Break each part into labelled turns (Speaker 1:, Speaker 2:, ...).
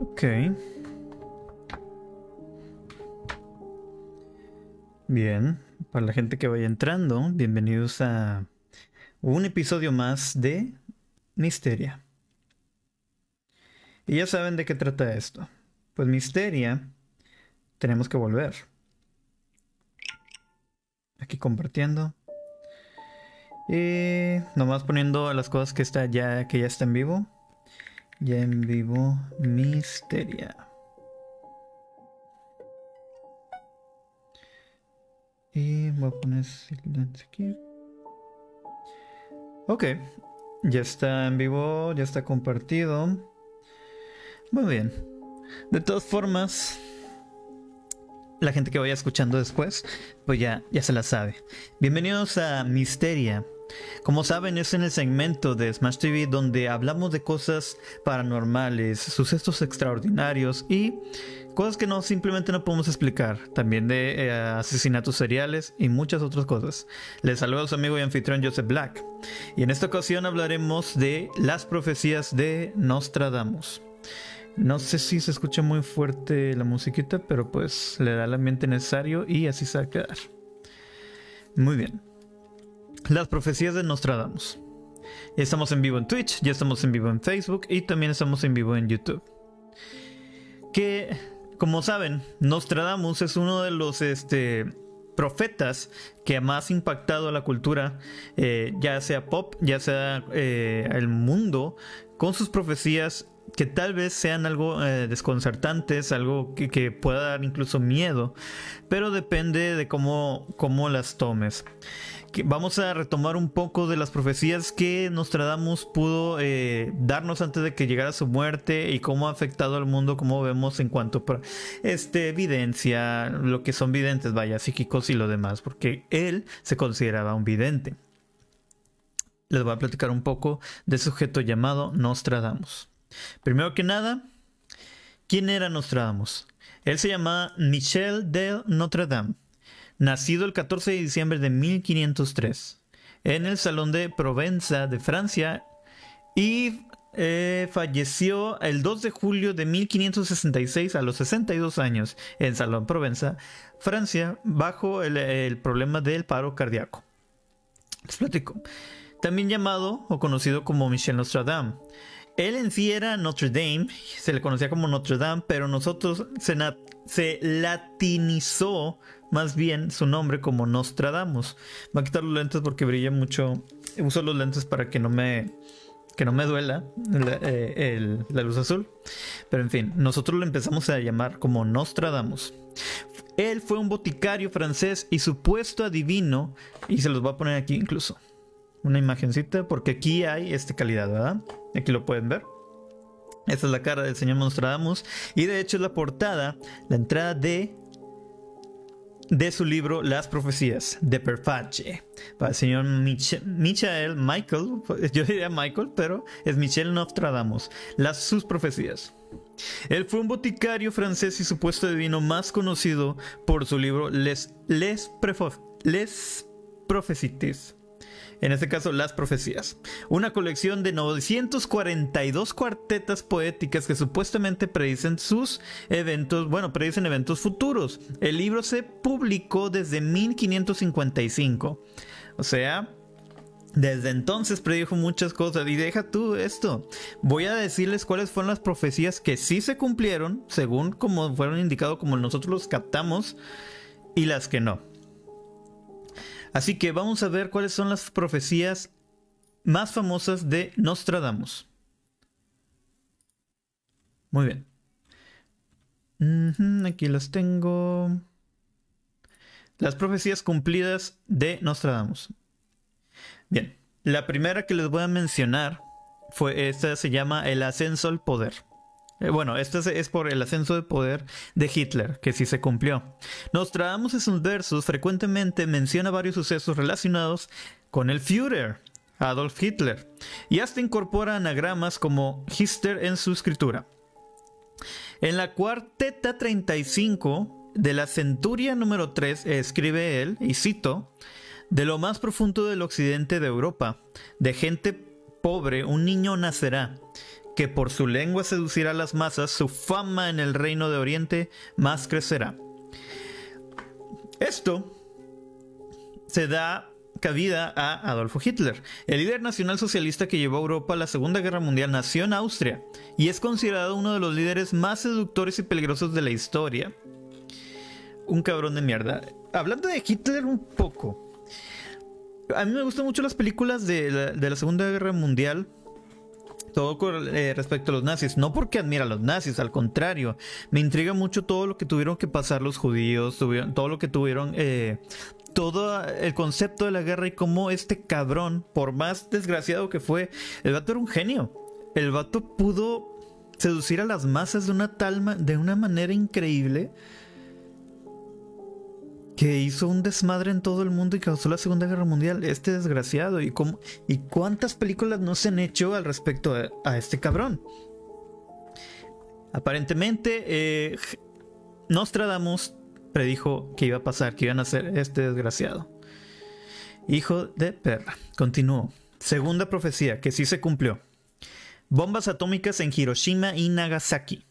Speaker 1: Ok. Bien, para la gente que vaya entrando, bienvenidos a un episodio más de Misteria. Y ya saben de qué trata esto. Pues Misteria, tenemos que volver. Aquí compartiendo. Y nomás poniendo las cosas que está ya que ya está en vivo. Ya en vivo Misteria. Y voy a poner silencio aquí. Ok, ya está en vivo, ya está compartido. Muy bien. De todas formas, la gente que vaya escuchando después, pues ya, ya se la sabe. Bienvenidos a Misteria. Como saben, es en el segmento de Smash TV donde hablamos de cosas paranormales, sucesos extraordinarios y cosas que no simplemente no podemos explicar. También de eh, asesinatos seriales y muchas otras cosas. Les saludo a su amigo y anfitrión Joseph Black. Y en esta ocasión hablaremos de las profecías de Nostradamus. No sé si se escucha muy fuerte la musiquita, pero pues le da el ambiente necesario y así se va a quedar. Muy bien. Las profecías de Nostradamus. Estamos en vivo en Twitch, ya estamos en vivo en Facebook y también estamos en vivo en YouTube. Que, como saben, Nostradamus es uno de los este, profetas que más impactado a la cultura, eh, ya sea pop, ya sea eh, el mundo, con sus profecías que tal vez sean algo eh, desconcertantes, algo que, pueda dar incluso miedo, pero depende de cómo, cómo las tomes. Vamos a retomar un poco de las profecías que Nostradamus pudo eh, darnos antes de que llegara su muerte y cómo ha afectado al mundo, como vemos en cuanto a este, evidencia, lo que son videntes, vaya, psíquicos y lo demás, porque él se consideraba un vidente. Les voy a platicar un poco de sujeto llamado Nostradamus. Primero que nada, ¿quién era Nostradamus? Él se llamaba Michel de Notre Dame, nacido el 14 de diciembre de 1503 en el Salón de Provenza de Francia y eh, falleció el 2 de julio de 1566 a los 62 años en Salón Provenza, Francia, bajo el, problema del paro cardíaco. Les. También llamado o conocido como Michel Nostradamus. Él en sí era Notre Dame, se le conocía como Notre Dame, pero nosotros se, latinizó más bien su nombre como Nostradamus. Voy a quitar los lentes porque brilla mucho. Uso los lentes para que no me, que no me duela la, eh, la luz azul. Pero en fin, nosotros lo empezamos a llamar como Nostradamus. Él fue un boticario francés y supuesto adivino, y se los voy a poner aquí incluso una imagencita, porque aquí hay esta calidad, ¿verdad? Aquí lo pueden ver. Esta es la cara del señor Nostradamus. Y de hecho es la portada, la entrada de de su libro Las Profecías de Perfache para el señor Michael Michael, yo diría Michael, pero es Michel Nostradamus, las, sus profecías. Él fue un boticario francés y supuesto divino más conocido por su libro Les, Les, Les Prophéties en este caso las profecías, una colección de 942 cuartetas poéticas que supuestamente predicen sus eventos, bueno, predicen eventos futuros. El libro se publicó desde 1555, o sea, desde entonces predijo muchas cosas y deja tú esto. Voy a decirles cuáles fueron las profecías que sí se cumplieron, según como fueron indicados, como nosotros los captamos, y las que no. Así que vamos a ver cuáles son las profecías más famosas de Nostradamus. Muy bien. aquí las tengo. Las profecías cumplidas de Nostradamus. Bien, la primera que les voy a mencionar fue esta, se llama el ascenso al poder. Eh, bueno, esto es, por el ascenso de poder de Hitler, que sí se cumplió. Nostradamus en sus versos frecuentemente menciona varios sucesos relacionados con el Führer, Adolf Hitler, y hasta incorpora anagramas como Hister en su escritura. En la cuarteta 35 de la centuria número 3 escribe él, y cito, de lo más profundo del occidente de Europa, de gente pobre, un niño nacerá que por su lengua seducirá a las masas, su fama en el reino de Oriente más crecerá. Esto se da cabida a Adolfo Hitler. El líder nacional socialista que llevó a Europa a la Segunda Guerra Mundial nació en Austria y es considerado uno de los líderes más seductores y peligrosos de la historia. Un cabrón de mierda. Hablando de Hitler un poco. A mí me gustan mucho las películas de la, Segunda Guerra Mundial todo con, eh, respecto a los nazis. No porque admira a los nazis, al contrario. Me intriga mucho todo lo que tuvieron que pasar los judíos, todo lo que tuvieron eh, todo el concepto de la guerra y cómo este cabrón, por más desgraciado que fue, el vato era un genio. El vato pudo seducir a las masas de una tal de una manera increíble que hizo un desmadre en todo el mundo y causó la Segunda Guerra Mundial. Este desgraciado y cómo y cuántas películas no se han hecho al respecto a, este cabrón. Aparentemente, eh, Nostradamus predijo que iba a pasar, que iban a ser este desgraciado. Hijo de perra. Continuó. Segunda profecía, que sí se cumplió. Bombas atómicas en Hiroshima y Nagasaki.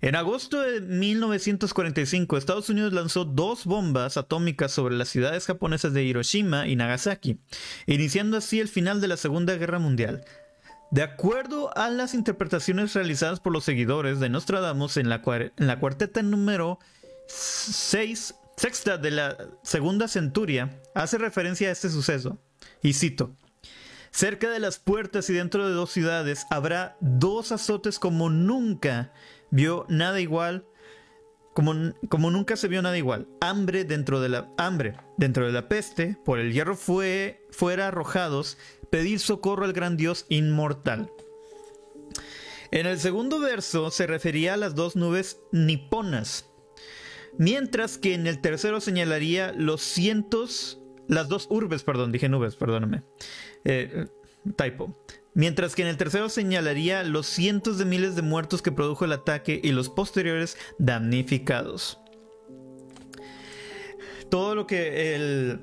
Speaker 1: En agosto de 1945, Estados Unidos lanzó dos bombas atómicas sobre las ciudades japonesas de Hiroshima y Nagasaki, iniciando así el final de la Segunda Guerra Mundial. De acuerdo a las interpretaciones realizadas por los seguidores de Nostradamus en la, en la cuarteta número 6, sexta de la segunda centuria, hace referencia a este suceso. Y cito. Cerca de las puertas y dentro de dos ciudades habrá dos azotes como nunca vio nada igual, como, como, nunca se vio nada igual. Hambre dentro de la hambre, dentro de la peste, por el hierro fue fuera arrojados, pedir socorro al gran Dios inmortal. En el segundo verso se refería a las dos nubes niponas, Mientras que en el tercero señalaría los cientos, las dos urbes, perdón, dije nubes, perdóname. Eh, typo. Mientras que en el tercero señalaría los cientos de miles de muertos que produjo el ataque y los posteriores damnificados. Todo lo que el.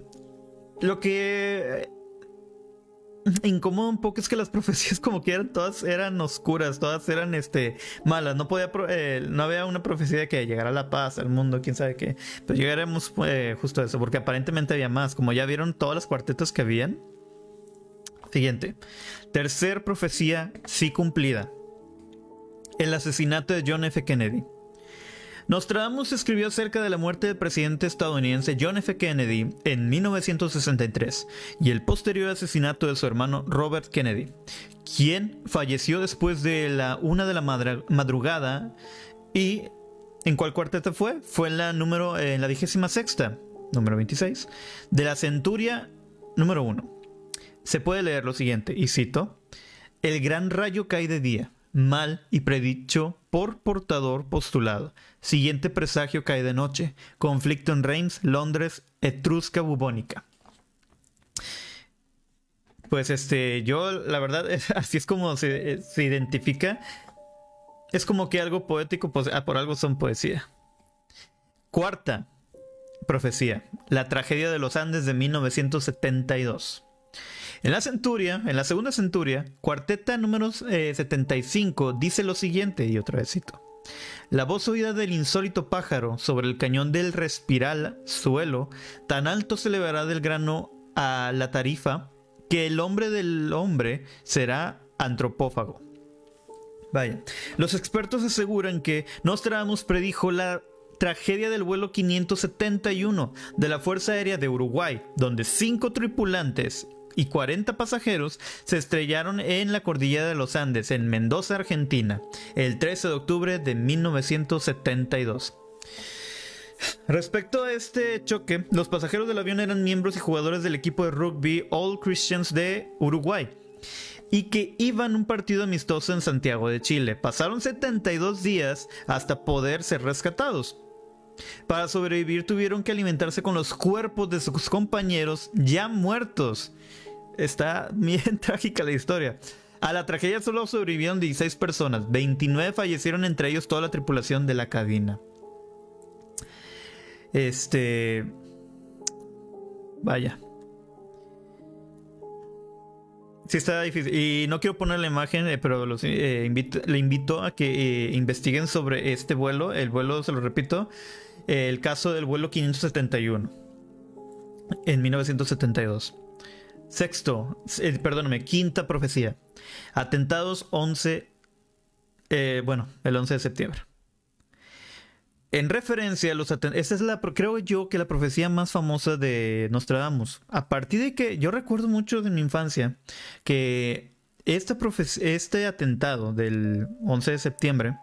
Speaker 1: Lo que incomoda un poco es que las profecías como que eran todas eran oscuras, todas eran este malas, no podía eh, no había una profecía de que llegara la paz al mundo, quién sabe qué, pero llegaremos eh, justo a eso, porque aparentemente había más, como ya vieron todas las cuartetas que habían. Siguiente. Tercer profecía sí cumplida. El asesinato de John F. Kennedy. Nostradamus escribió acerca de la muerte del presidente estadounidense John F. Kennedy en 1963 y el posterior asesinato de su hermano Robert Kennedy, quien falleció después de la una de la madrugada y ¿en cuál cuarteta fue? Fue en la número en la vigésima sexta, número 26, de la centuria número 1. Se puede leer lo siguiente, y cito, El gran rayo cae de día mal y predicho por portador postulado. Siguiente presagio cae de noche. Conflicto en Reims, Londres, Etrusca bubónica. Pues este, yo la verdad, así es como se, identifica. Es como que algo poético, pues, ah, por algo son poesía. Cuarta profecía, la tragedia de los Andes de 1972. En la centuria, en la segunda centuria, cuarteta número 75 eh, dice lo siguiente, y otra vez cito. La voz oída del insólito pájaro sobre el cañón del respiral suelo, tan alto se elevará del grano a la tarifa, que el hombre del hombre será antropófago. Vaya, los expertos aseguran que Nostradamus predijo la tragedia del vuelo 571 de la Fuerza Aérea de Uruguay, donde cinco tripulantes y 40 pasajeros se estrellaron en la cordillera de los Andes, en Mendoza, Argentina, el 13 de octubre de 1972. Respecto a este choque, los pasajeros del avión eran miembros y jugadores del equipo de rugby All Christians de Uruguay y que iban un partido amistoso en Santiago de Chile. Pasaron 72 días hasta poder ser rescatados. Para sobrevivir tuvieron que alimentarse con los cuerpos de sus compañeros ya muertos está bien trágica la historia. A la tragedia solo sobrevivieron 16 personas, 29 fallecieron, entre ellos toda la tripulación de la cabina. Este... Vaya. sí está difícil. Y no quiero poner la imagen, eh, pero eh, invito, le invito a que eh, investiguen sobre este vuelo. El vuelo, se lo repito, el caso del vuelo 571 en 1972. Sexto, perdóname, quinta profecía. Atentados 11, bueno, el 11 de septiembre. En referencia a los atentados, esta es la, creo yo que la profecía más famosa de Nostradamus. A partir de que yo recuerdo mucho de mi infancia que esta este atentado del 11 de septiembre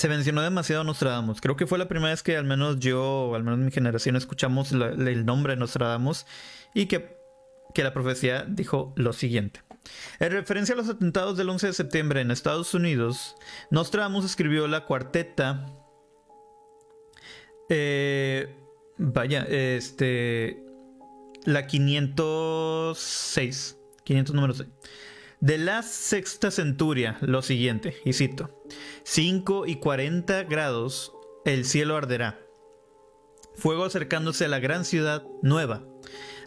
Speaker 1: se mencionó demasiado Nostradamus. Creo que fue la primera vez que al menos yo, o al menos mi generación, escuchamos el nombre de Nostradamus y que, que la profecía dijo lo siguiente. En referencia a los atentados del 11 de septiembre en Estados Unidos, Nostradamus escribió la cuarteta. Eh, vaya, este. La 506. 500 número 6. De la sexta centuria, lo siguiente, y cito: 5 y 40 grados, el cielo arderá. Fuego acercándose a la gran ciudad nueva.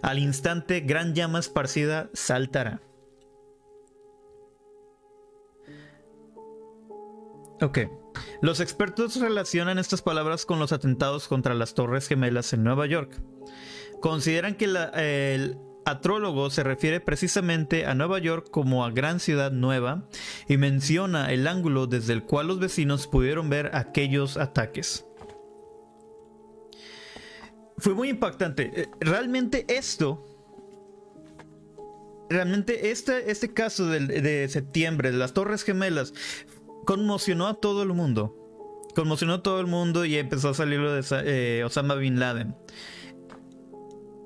Speaker 1: Al instante, gran llama esparcida saltará. Ok. Los expertos relacionan estas palabras con los atentados contra las Torres Gemelas en Nueva York. Consideran que el atrólogo se refiere precisamente a Nueva York como a gran ciudad nueva y menciona el ángulo desde el cual los vecinos pudieron ver aquellos ataques. Fue muy impactante. Eh, realmente esto realmente este, este caso de, septiembre, de las Torres Gemelas, conmocionó a todo el mundo. Conmocionó a todo el mundo y empezó a salir lo de eh, Osama Bin Laden.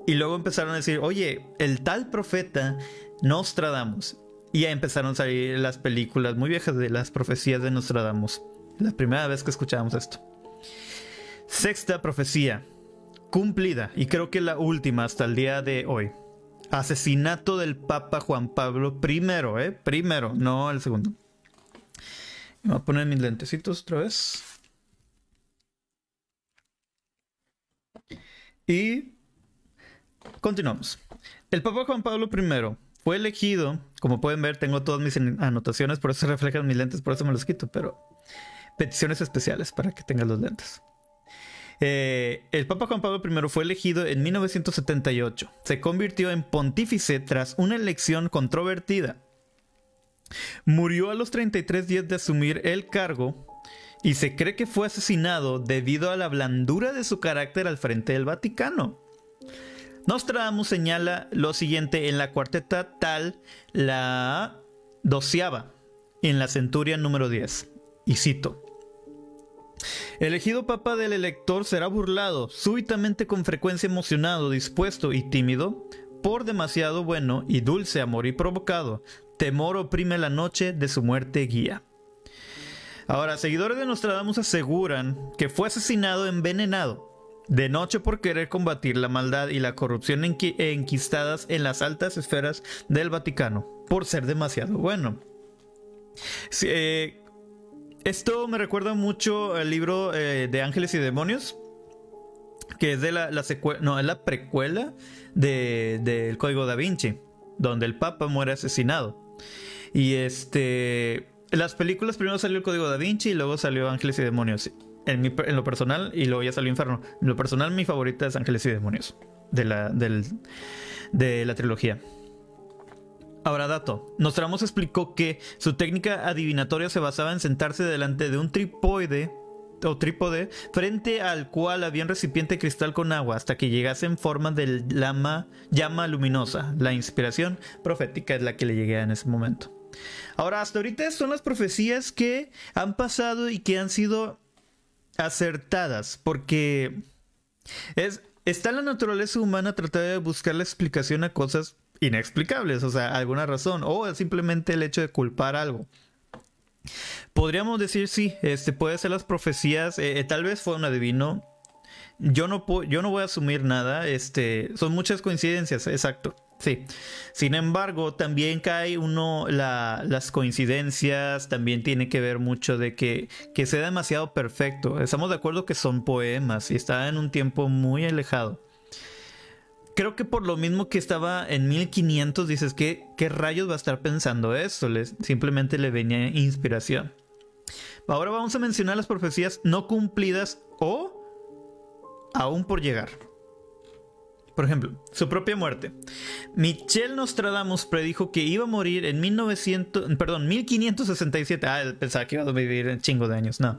Speaker 1: Y luego empezaron a decir, oye, el tal profeta Nostradamus. Y ya empezaron a salir las películas muy viejas de las profecías de Nostradamus. La primera vez que escuchábamos esto. Sexta profecía. Cumplida. Y creo que la última hasta el día de hoy. Asesinato del Papa Juan Pablo I, ¿eh? Primero, no el segundo. Voy a poner mis lentecitos otra vez. Y continuamos. El Papa Juan Pablo I fue elegido, como pueden ver, tengo todas mis anotaciones, por eso reflejan mis lentes, por eso me los quito, pero peticiones especiales para que tengan los lentes. Eh, el Papa Juan Pablo I fue elegido en 1978. Se convirtió en pontífice tras una elección controvertida. Murió a los 33 días de asumir el cargo y se cree que fue asesinado debido a la blandura de su carácter al frente del Vaticano. Nostradamus señala lo siguiente en la cuarteta tal, la doceava, en la centuria número 10. Y cito. Elegido papa del elector será burlado, súbitamente con frecuencia emocionado, dispuesto y tímido, por demasiado bueno y dulce amor y provocado, temor oprime la noche de su muerte guía. Ahora, seguidores de Nostradamus aseguran que fue asesinado envenenado de noche por querer combatir la maldad y la corrupción enquistadas en las altas esferas del Vaticano, por ser demasiado bueno. Eh, esto me recuerda mucho al libro eh, de Ángeles y Demonios, que es de la, no, es la precuela del Código da Vinci, donde el Papa muere asesinado. Y este. Las películas primero salió el Código da Vinci y luego salió Ángeles y Demonios. En, lo personal, y luego ya salió Inferno. En lo personal, mi favorita es Ángeles y Demonios. De la, de la trilogía. Ahora, dato. Nostramos explicó que su técnica adivinatoria se basaba en sentarse delante de un tripoide o trípode frente al cual había un recipiente cristal con agua hasta que llegase en forma de llama luminosa. La inspiración profética es la que le llegué en ese momento. Ahora, hasta ahorita son las profecías que han pasado y que han sido acertadas, porque es, está la naturaleza humana tratar de buscar la explicación a cosas inexplicables, o sea, alguna razón, o simplemente el hecho de culpar algo. Podríamos decir sí, este puede ser las profecías, eh, eh, tal vez fue un adivino. Yo no, yo no voy a asumir nada, este, son muchas coincidencias, exacto. Sí. Sin embargo, también cae uno las coincidencias, también tiene que ver mucho de que, que sea demasiado perfecto. Estamos de acuerdo que son poemas y está en un tiempo muy alejado. creo que por lo mismo que estaba en 1500, dices, ¿qué, qué rayos va a estar pensando esto? simplemente le venía inspiración. Ahora vamos a mencionar las profecías no cumplidas o aún por llegar. Por ejemplo, su propia muerte. Michel Nostradamus predijo que iba a morir en 1900, perdón, 1567. Ah, él pensaba que iba a vivir un chingo de años. No.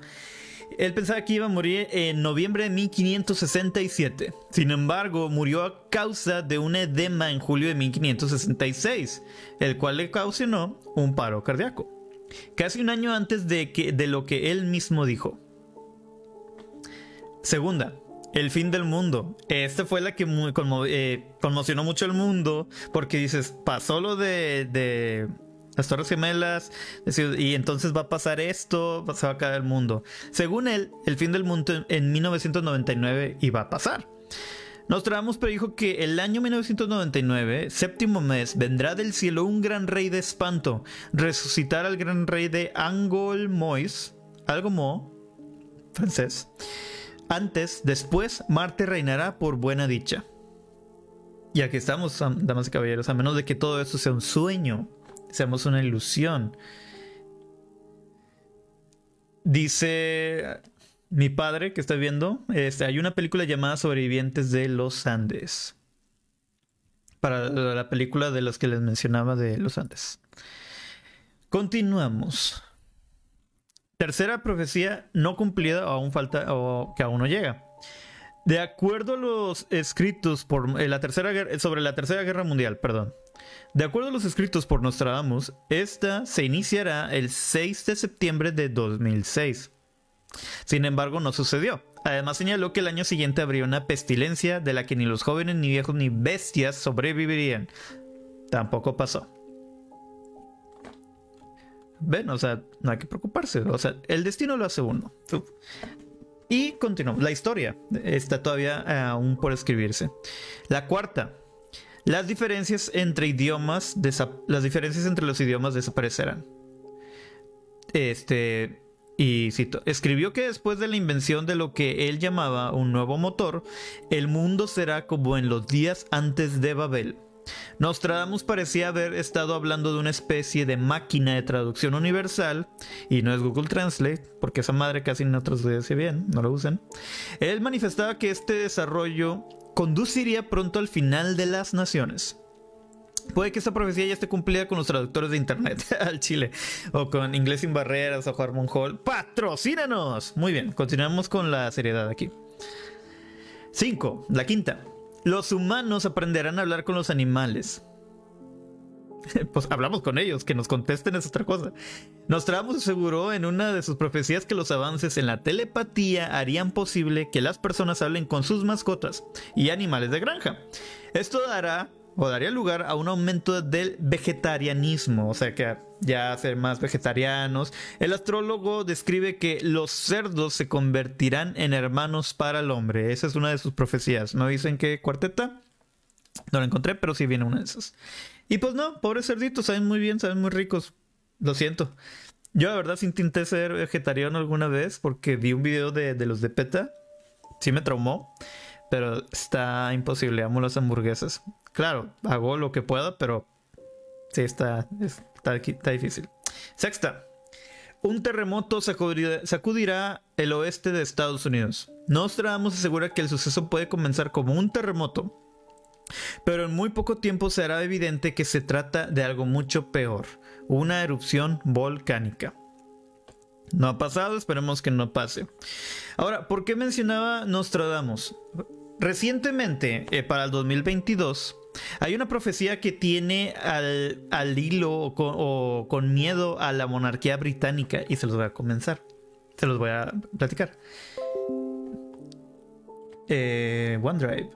Speaker 1: Él pensaba que iba a morir en noviembre de 1567. Sin embargo, murió a causa de un edema en julio de 1566, el cual le ocasionó un paro cardíaco. Casi un año antes de, que, de lo que él mismo dijo. Segunda, el fin del mundo. Esta fue la que eh, conmocionó mucho el mundo porque dices, pasó lo de, las Torres Gemelas y entonces va a pasar esto, se va a caer el mundo. Según él, el fin del mundo en 1999 iba a pasar. Nostradamus predijo que el año 1999, séptimo mes, vendrá del cielo un gran rey de espanto, resucitar al gran rey de Angol Mois, algo mo, francés. Antes, después, Marte reinará por buena dicha. Y aquí estamos, damas y caballeros, a menos de que todo esto sea un sueño, seamos una ilusión. Dice mi padre que está viendo, este, hay una película llamada Sobrevivientes de los Andes. Para la película de los que les mencionaba de los Andes. Continuamos. Tercera profecía no cumplida o aún falta o que aún no llega. De acuerdo a los escritos por eh, la tercera sobre la tercera guerra mundial, perdón. De acuerdo a los escritos por Nostradamus, esta se iniciará el 6 de septiembre de 2006. Sin embargo, no sucedió. Además señaló que el año siguiente habría una pestilencia de la que ni los jóvenes, ni viejos, ni bestias sobrevivirían. Tampoco pasó. Ven, o sea, no hay que preocuparse. O sea, el destino lo hace uno. Y continuamos. La historia está todavía aún por escribirse. La cuarta. Las diferencias entre idiomas, las diferencias entre los idiomas desaparecerán. Este, y cito, escribió que después de la invención de lo que él llamaba un nuevo motor, el mundo será como en los días antes de Babel. Nostradamus parecía haber estado hablando de una especie de máquina de traducción universal, y no es Google Translate, porque esa madre casi no traduce bien, no lo usen. Él manifestaba que este desarrollo conduciría pronto al final de las naciones. Puede que esta profecía ya esté cumplida con los traductores de internet al Chile o con Inglés sin Barreras o Harmon Hall. ¡Patrocínanos! Muy bien, continuamos con la seriedad aquí. 5. La quinta. Los humanos aprenderán a hablar con los animales. pues hablamos con ellos, que nos contesten es otra cosa. Nostradamus aseguró en una de sus profecías que los avances en la telepatía harían posible que las personas hablen con sus mascotas y animales de granja. Esto dará o daría lugar a un aumento del vegetarianismo, o sea que ya ser más vegetarianos. El astrólogo describe que los cerdos se convertirán en hermanos para el hombre. Esa es una de sus profecías. No dicen que cuarteta. No la encontré, pero sí viene una de esas. Y pues no, pobres cerditos, saben muy bien, saben muy ricos. Lo siento. Yo la verdad sí intenté ser vegetariano alguna vez porque vi un video de, de los de PETA. Sí me traumó. Pero está imposible, amo las hamburguesas. Claro, hago lo que pueda, pero sí está, está, difícil. Sexta. Un terremoto sacudirá, el oeste de Estados Unidos. Nostradamus asegura que el suceso puede comenzar como un terremoto, pero en muy poco tiempo se hará evidente que se trata de algo mucho peor, una erupción volcánica. No ha pasado, esperemos que no pase. Ahora, ¿por qué mencionaba Nostradamus? Recientemente, eh, para el 2022, hay una profecía que tiene al, hilo o con, miedo a la monarquía británica y se los voy a comenzar. Se los voy a platicar. Eh, OneDrive.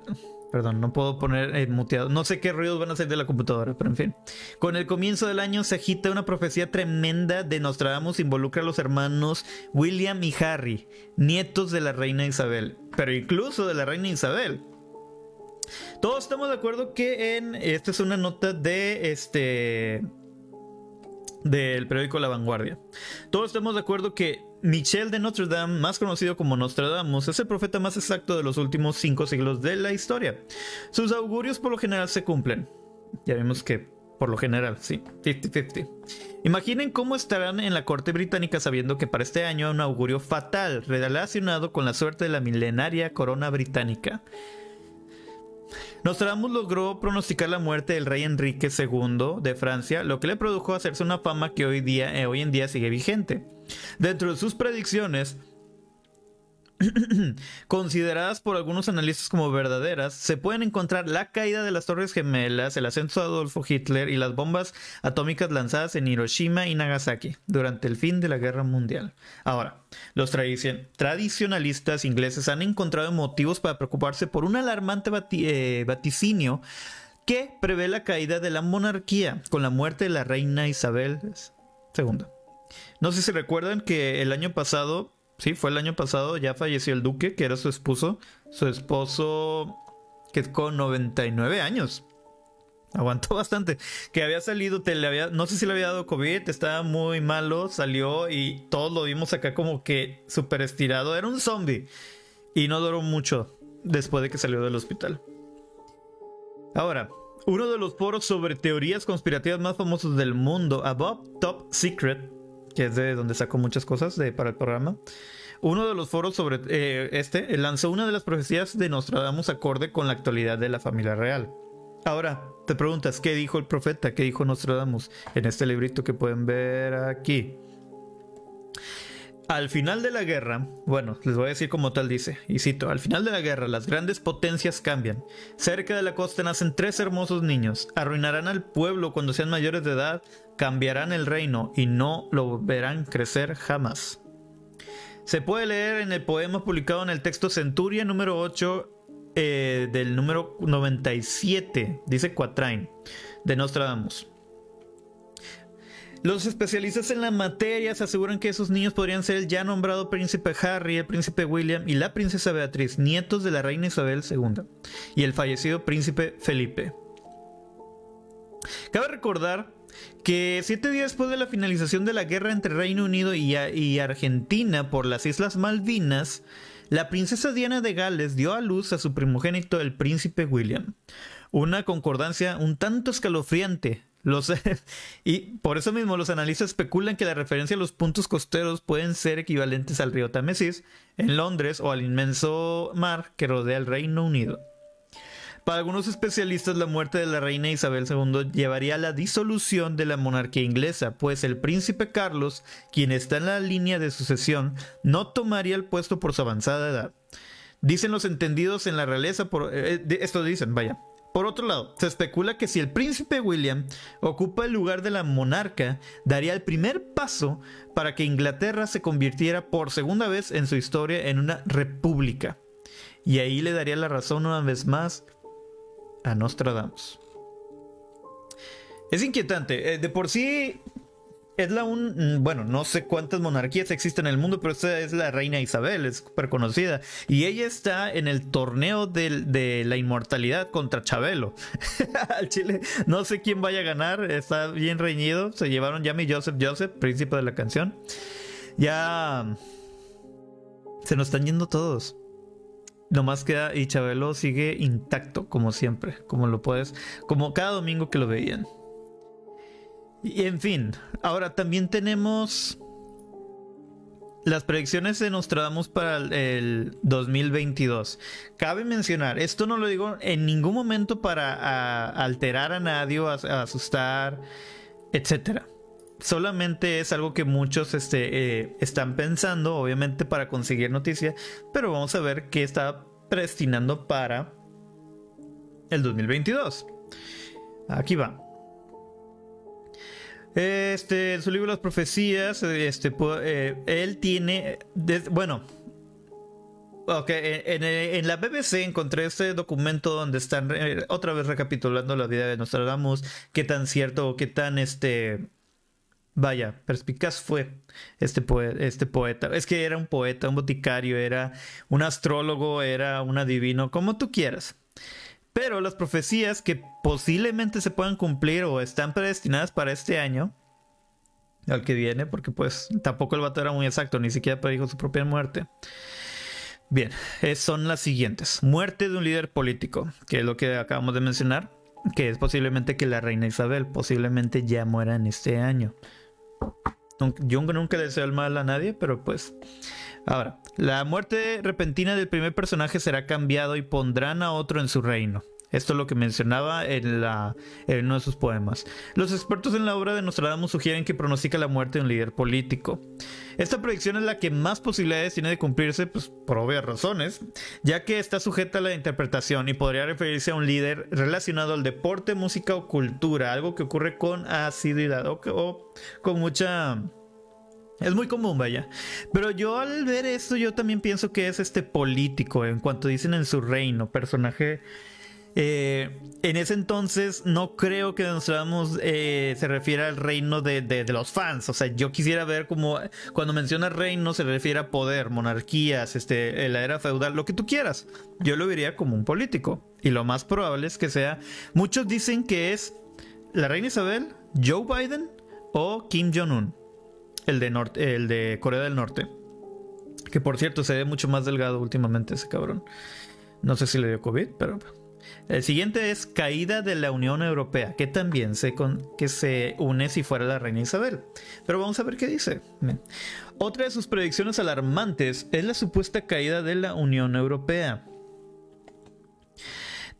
Speaker 1: Perdón, no puedo poner eh, muteado. No sé qué ruidos van a salir de la computadora, pero en fin. Con el comienzo del año se agita una profecía tremenda de Nostradamus involucra a los hermanos William y Harry, nietos de la reina Isabel, pero incluso de la reina Isabel. Todos estamos de acuerdo que en esta es una nota de este del periódico La Vanguardia. Todos estamos de acuerdo que Michel de Notre Dame, más conocido como Nostradamus, es el profeta más exacto de los últimos cinco siglos de la historia. Sus augurios por lo general se cumplen. Ya vimos que por lo general, sí, 50-50. Imaginen cómo estarán en la corte británica sabiendo que para este año hay un augurio fatal relacionado con la suerte de la milenaria corona británica. Nostradamus logró pronosticar la muerte del rey Enrique II de Francia, lo que le produjo hacerse una fama que hoy, eh, hoy en día sigue vigente. Dentro de sus predicciones, consideradas por algunos analistas como verdaderas, se pueden encontrar la caída de las Torres Gemelas, el ascenso de Adolfo Hitler y las bombas atómicas lanzadas en Hiroshima y Nagasaki durante el fin de la Guerra Mundial. Ahora, los tradicionalistas ingleses han encontrado motivos para preocuparse por un alarmante eh, vaticinio que prevé la caída de la monarquía con la muerte de la reina Isabel II. No sé si recuerdan que el año pasado Sí, fue el año pasado, ya falleció el duque, que era su esposo. Su esposo, que es con 99 años. Aguantó bastante. Que había salido, te le había, no sé si le había dado COVID, estaba muy malo, salió y todos lo vimos acá como que súper estirado. Era un zombie. Y no duró mucho después de que salió del hospital. Ahora, uno de los foros sobre teorías conspirativas más famosos del mundo, Above Top Secret, que es de donde saco muchas cosas de, para el programa. Uno de los foros sobre eh, este lanzó una de las profecías de Nostradamus acorde con la actualidad de la familia real. Ahora, te preguntas, ¿qué dijo el profeta? ¿Qué dijo Nostradamus en este librito que pueden ver aquí? Al final de la guerra, bueno, les voy a decir como tal dice, y cito, al final de la guerra las grandes potencias cambian. Cerca de la costa nacen tres hermosos niños, arruinarán al pueblo cuando sean mayores de edad, cambiarán el reino y no lo verán crecer jamás. Se puede leer en el poema publicado en el texto Centuria número 8 eh, del número 97, dice Quatrain, de Nostradamus. Los especialistas en la materia se aseguran que esos niños podrían ser el ya nombrado príncipe Harry, el príncipe William y la princesa Beatriz, nietos de la reina Isabel II, y el fallecido príncipe Felipe. Cabe recordar que siete días después de la finalización de la guerra entre Reino Unido y, y Argentina por las Islas Malvinas, la princesa Diana de Gales dio a luz a su primogénito, el príncipe William. Una concordancia un tanto escalofriante y por eso mismo los analistas especulan que la referencia a los puntos costeros pueden ser equivalentes al río Támesis en Londres o al inmenso mar que rodea el Reino Unido. Para algunos especialistas, la muerte de la reina Isabel II llevaría a la disolución de la monarquía inglesa, pues el príncipe Carlos, quien está en la línea de sucesión, no tomaría el puesto por su avanzada edad. Dicen los entendidos en la realeza, por, eh, esto dicen, vaya, por otro lado, se especula que si el príncipe William ocupa el lugar de la monarca, daría el primer paso para que Inglaterra se convirtiera por segunda vez en su historia en una república. Y ahí le daría la razón una vez más a Nostradamus. Es inquietante. Eh, de por sí, es la un. Bueno, no sé cuántas monarquías existen en el mundo, pero esta es la reina Isabel, es súper conocida. Y ella está en el torneo de, la inmortalidad contra Chabelo. Al Chile, no sé quién vaya a ganar, está bien reñido. Se llevaron ya mi Joseph Joseph, príncipe de la canción. Ya. Se nos están yendo todos. Nomás queda. Y Chabelo sigue intacto, como siempre. Como lo puedes. Como cada domingo que lo veían. Y en fin, ahora también tenemos las predicciones de Nostradamus para el 2022. Cabe mencionar, esto no lo digo en ningún momento para alterar a nadie asustar, etc. Solamente es algo que muchos este, eh, están pensando, obviamente para conseguir noticia, pero vamos a ver qué está predestinando para el 2022. Aquí va. Este, su libro Las Profecías, este, eh, él tiene, bueno, ok, en, la BBC encontré este documento donde están eh, otra vez recapitulando la vida de Nostradamus, qué tan cierto o qué tan, este, vaya, perspicaz fue este, este poeta. Es que era un poeta, un boticario, era un astrólogo, era un adivino, como tú quieras. Pero las profecías que posiblemente se puedan cumplir o están predestinadas para este año al que viene, porque pues tampoco el vato era muy exacto, ni siquiera predijo su propia muerte. Bien, son las siguientes. Muerte de un líder político, que es lo que acabamos de mencionar, que es posiblemente que la reina Isabel posiblemente ya muera en este año. Yo nunca deseo el mal a nadie, pero pues... Ahora, la muerte repentina del primer personaje será cambiado y pondrán a otro en su reino. Esto es lo que mencionaba en, la, uno de sus poemas. Los expertos en la obra de Nostradamus sugieren que pronostica la muerte de un líder político. Esta predicción es la que más posibilidades tiene de cumplirse, pues, por obvias razones, ya que está sujeta a la interpretación y podría referirse a un líder relacionado al deporte, música o cultura, algo que ocurre con asiduidad o, o con mucha... Es muy común, vaya. Pero yo al ver esto, yo también pienso que es este político, en cuanto dicen en su reino, personaje eh, en ese entonces no creo que Nostradamus eh, se refiera al reino de, los fans. O sea, yo quisiera ver como cuando menciona reino se refiere a poder, monarquías, este, la era feudal, lo que tú quieras. Yo lo vería como un político. Y lo más probable es que sea. Muchos dicen que es la reina Isabel, Joe Biden o Kim Jong-un, el, de el de Corea del Norte. Que por cierto se ve mucho más delgado últimamente ese cabrón. No sé si le dio COVID, pero el siguiente es caída de la Unión Europea, que también se, que se une si fuera la reina Isabel. Pero vamos a ver qué dice. Otra de sus predicciones alarmantes es la supuesta caída de la Unión Europea.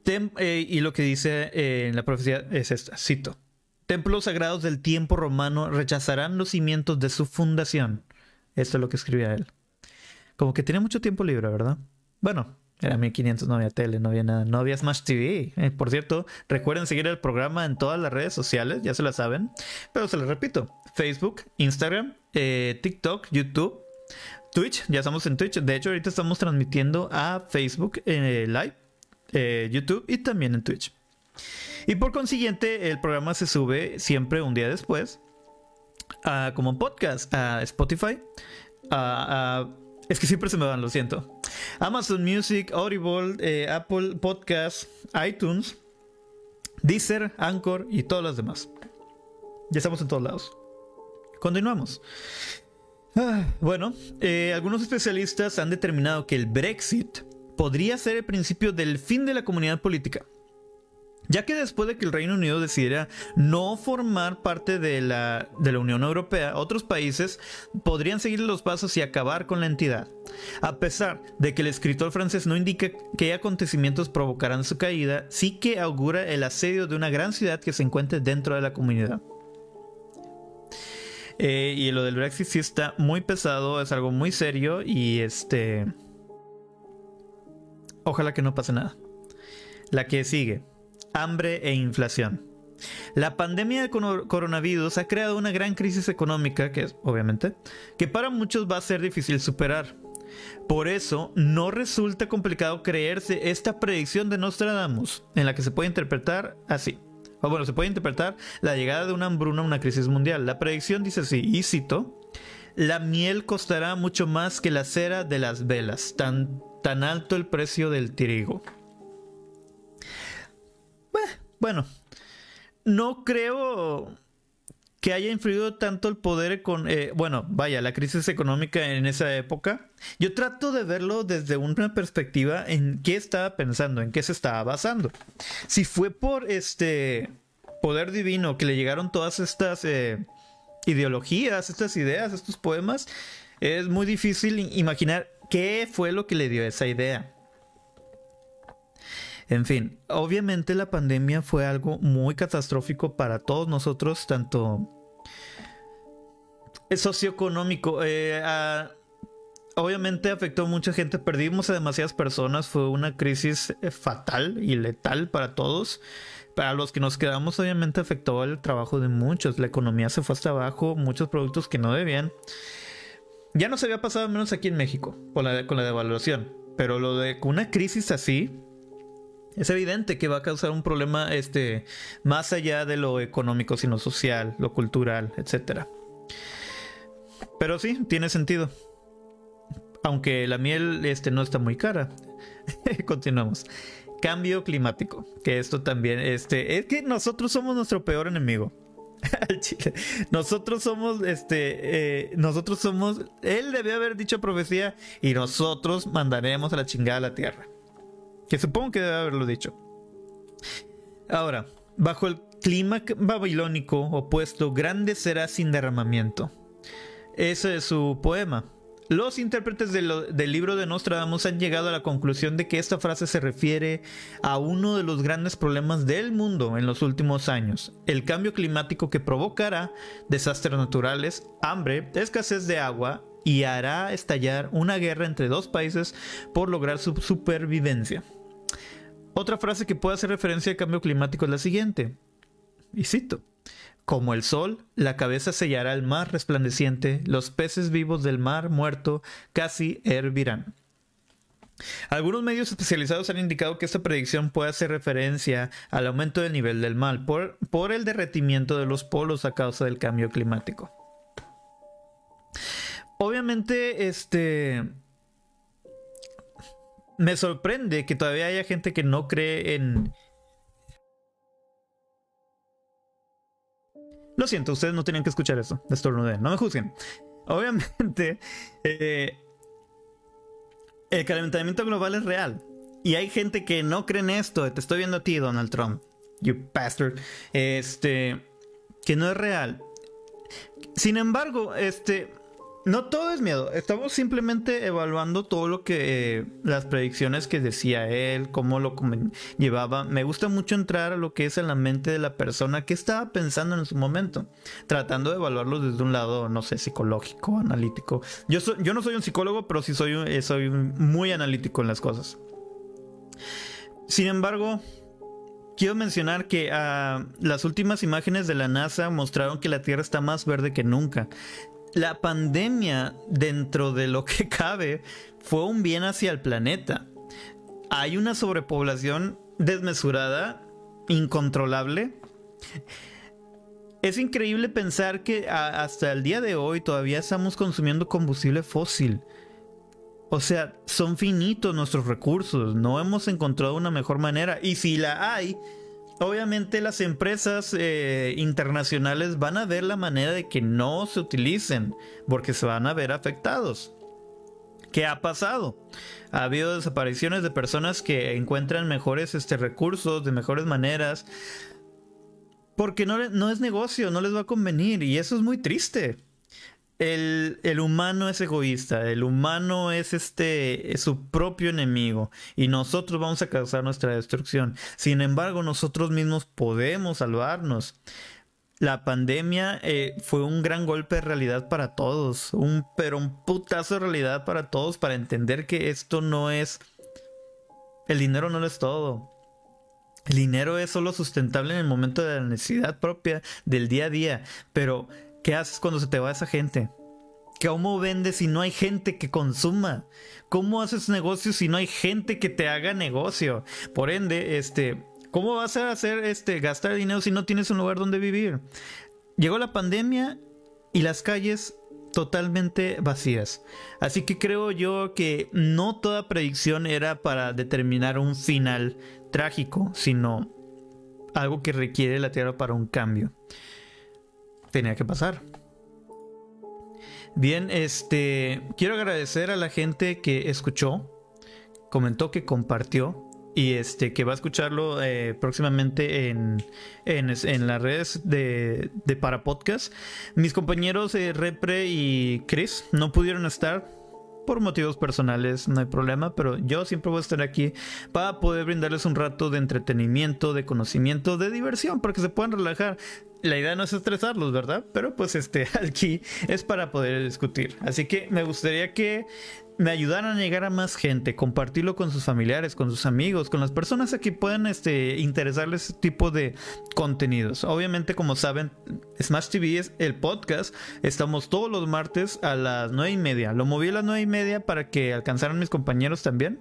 Speaker 1: Eh, y lo que dice eh, en la profecía es esta, cito. Templos sagrados del tiempo romano rechazarán los cimientos de su fundación. Esto es lo que escribía él. Como que tiene mucho tiempo libre, ¿verdad? Bueno, era 1500, no había tele, no había nada, no había Smash TV. Eh, por cierto, recuerden seguir el programa en todas las redes sociales, ya se la saben. Pero se les repito: Facebook, Instagram, eh, TikTok, YouTube, Twitch. Ya estamos en Twitch. De hecho, ahorita estamos transmitiendo a Facebook eh, Live, YouTube y también en Twitch. Y por consiguiente, el programa se sube siempre un día después, como podcast, a Spotify, a es que siempre se me van, lo siento. Amazon Music, Audible, eh, Apple Podcasts, iTunes, Deezer, Anchor y todas las demás. Ya estamos en todos lados. Continuamos. Ah, bueno, eh, algunos especialistas han determinado que el Brexit podría ser el principio del fin de la comunidad política ya que después de que el Reino Unido decidiera no formar parte de la, Unión Europea, otros países podrían seguir los pasos y acabar con la entidad. A pesar de que el escritor francés no indica qué acontecimientos provocarán su caída, sí que augura el asedio de una gran ciudad que se encuentre dentro de la comunidad. Eh, y lo del Brexit sí está muy pesado, es algo muy serio y este... Ojalá que no pase nada. La que sigue hambre e inflación. La pandemia de coronavirus ha creado una gran crisis económica, que es, obviamente, que para muchos va a ser difícil superar. Por eso, no resulta complicado creerse esta predicción de Nostradamus, en la que se puede interpretar así. O bueno, se puede interpretar la llegada de una hambruna a una crisis mundial. La predicción dice así, y cito, la miel costará mucho más que la cera de las velas, tan, tan alto el precio del trigo. Bueno, no creo que haya influido tanto el poder con, eh, bueno, vaya, la crisis económica en esa época. Yo trato de verlo desde una perspectiva en qué estaba pensando, en qué se estaba basando. Si fue por este poder divino que le llegaron todas estas eh, ideologías, estas ideas, estos poemas, es muy difícil imaginar qué fue lo que le dio esa idea. En fin, obviamente la pandemia fue algo muy catastrófico para todos nosotros, tanto socioeconómico. Eh, obviamente afectó a mucha gente, perdimos a demasiadas personas, fue una crisis eh, fatal y letal para todos. Para los que nos quedamos, obviamente afectó el trabajo de muchos, la economía se fue hasta abajo, muchos productos que no debían. Ya no se había pasado menos aquí en México con la, con la devaluación, pero lo de una crisis así, es evidente que va a causar un problema este, más allá de lo económico, sino social, lo cultural, etc. Pero sí, tiene sentido. Aunque la miel este, no está muy cara. Continuamos. Cambio climático. Que esto también, este, es que nosotros somos nuestro peor enemigo. chile. Nosotros somos, este, eh, nosotros somos, él debió haber dicho profecía y nosotros mandaremos a la chingada a la tierra. Que supongo que debe haberlo dicho. Ahora, bajo el clima babilónico opuesto, grande será sin derramamiento. Ese es su poema. Los intérpretes del libro de Nostradamus han llegado a la conclusión de que esta frase se refiere a uno de los grandes problemas del mundo en los últimos años, el cambio climático que provocará desastres naturales, hambre, escasez de agua y hará estallar una guerra entre dos países por lograr su supervivencia. Otra frase que puede hacer referencia al cambio climático es la siguiente, y cito, como el sol, la cabeza sellará el mar resplandeciente, los peces vivos del mar muerto casi hervirán. Algunos medios especializados han indicado que esta predicción puede hacer referencia al aumento del nivel del mar por, por el derretimiento de los polos a causa del cambio climático. Obviamente, este. Me sorprende que todavía haya gente que no cree en, Lo siento, ustedes no tienen que escuchar eso. No me juzguen. Obviamente, eh, el calentamiento global es real. Y hay gente que no cree en esto. Te estoy viendo a ti, Donald Trump. You bastard. Este. Que no es real. Sin embargo, este. No todo es miedo, estamos simplemente evaluando todo lo que eh, las predicciones que decía él, cómo lo llevaba. Me gusta mucho entrar a lo que es en la mente de la persona que estaba pensando en su momento, tratando de evaluarlo desde un lado, no sé, psicológico, analítico. Yo, yo no soy un psicólogo, pero sí soy, eh, soy muy analítico en las cosas. Sin embargo, Quiero mencionar que ah, las últimas imágenes de la NASA mostraron que la Tierra está más verde que nunca la pandemia, dentro de lo que cabe, fue un bien hacia el planeta. Hay una sobrepoblación desmesurada, incontrolable. Es increíble pensar que hasta el día de hoy todavía estamos consumiendo combustible fósil. O sea, son finitos nuestros recursos, no hemos encontrado una mejor manera. Y si la hay, obviamente las empresas eh, internacionales van a ver la manera de que no se utilicen porque se van a ver afectados. ¿Qué ha pasado? Ha habido desapariciones de personas que encuentran mejores este, recursos, de mejores maneras, porque no, no es negocio, no les va a convenir y eso es muy triste el, humano es egoísta, el humano es este su propio enemigo y nosotros vamos a causar nuestra destrucción. Sin embargo, nosotros mismos podemos salvarnos. La pandemia eh, fue un gran golpe de realidad para todos, un pero un putazo de realidad para todos para entender que esto no es el dinero no lo es todo. El dinero es solo sustentable en el momento de la necesidad propia del día a día, pero ¿Qué haces cuando se te va esa gente? ¿Cómo vendes si no hay gente que consuma? ¿Cómo haces negocios si no hay gente que te haga negocio? Por ende, este, ¿cómo vas a hacer este gastar dinero si no tienes un lugar donde vivir? Llegó la pandemia y las calles totalmente vacías. Así que creo yo que no toda predicción era para determinar un final trágico, sino algo que requiere la Tierra para un cambio tenía que pasar. Bien, este, quiero agradecer a la gente que escuchó, comentó que compartió y este que va a escucharlo eh, próximamente en, en, las redes de, de para podcast. Mis compañeros eh, Repre y Chris no pudieron estar por motivos personales, no hay problema, pero yo siempre voy a estar aquí para poder brindarles un rato de entretenimiento, de conocimiento, de diversión, para que se puedan relajar la idea no es estresarlos, ¿verdad? Pero pues este aquí es para poder discutir. Así que me gustaría que me ayudaran a llegar a más gente, compartirlo con sus familiares, con sus amigos, con las personas a que puedan este, interesarles este tipo de contenidos. Obviamente, como saben, Smash TV es el podcast. Estamos todos los martes a las nueve y media. Lo moví a las nueve y media para que alcanzaran mis compañeros también.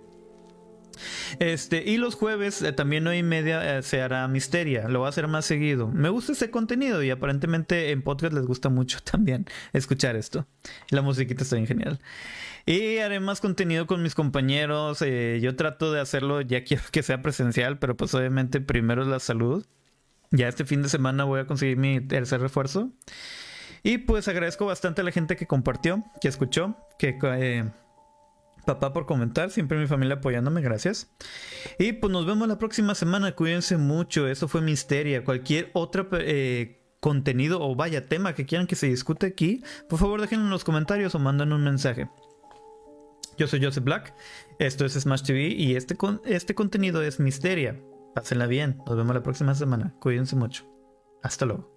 Speaker 1: Este, y los jueves eh, también hoy y media eh, se hará Misteria, lo va a hacer más seguido. Me gusta ese contenido y aparentemente en podcast les gusta mucho también escuchar esto. La musiquita está bien genial. Y haré más contenido con mis compañeros. Eh, yo trato de hacerlo, ya quiero que sea presencial, pero pues obviamente primero es la salud. Ya este fin de semana voy a conseguir mi tercer refuerzo. Y pues agradezco bastante a la gente que compartió, que escuchó, que papá por comentar, siempre mi familia apoyándome, gracias. Y pues nos vemos la próxima semana, cuídense mucho, eso fue Misteria, cualquier otro eh, contenido o vaya tema que quieran que se discute aquí, por favor déjenlo en los comentarios o manden un mensaje. Yo soy Joseph Black, esto es Smash TV y este, este contenido es Misteria. Pásenla bien, nos vemos la próxima semana, cuídense mucho. Hasta luego.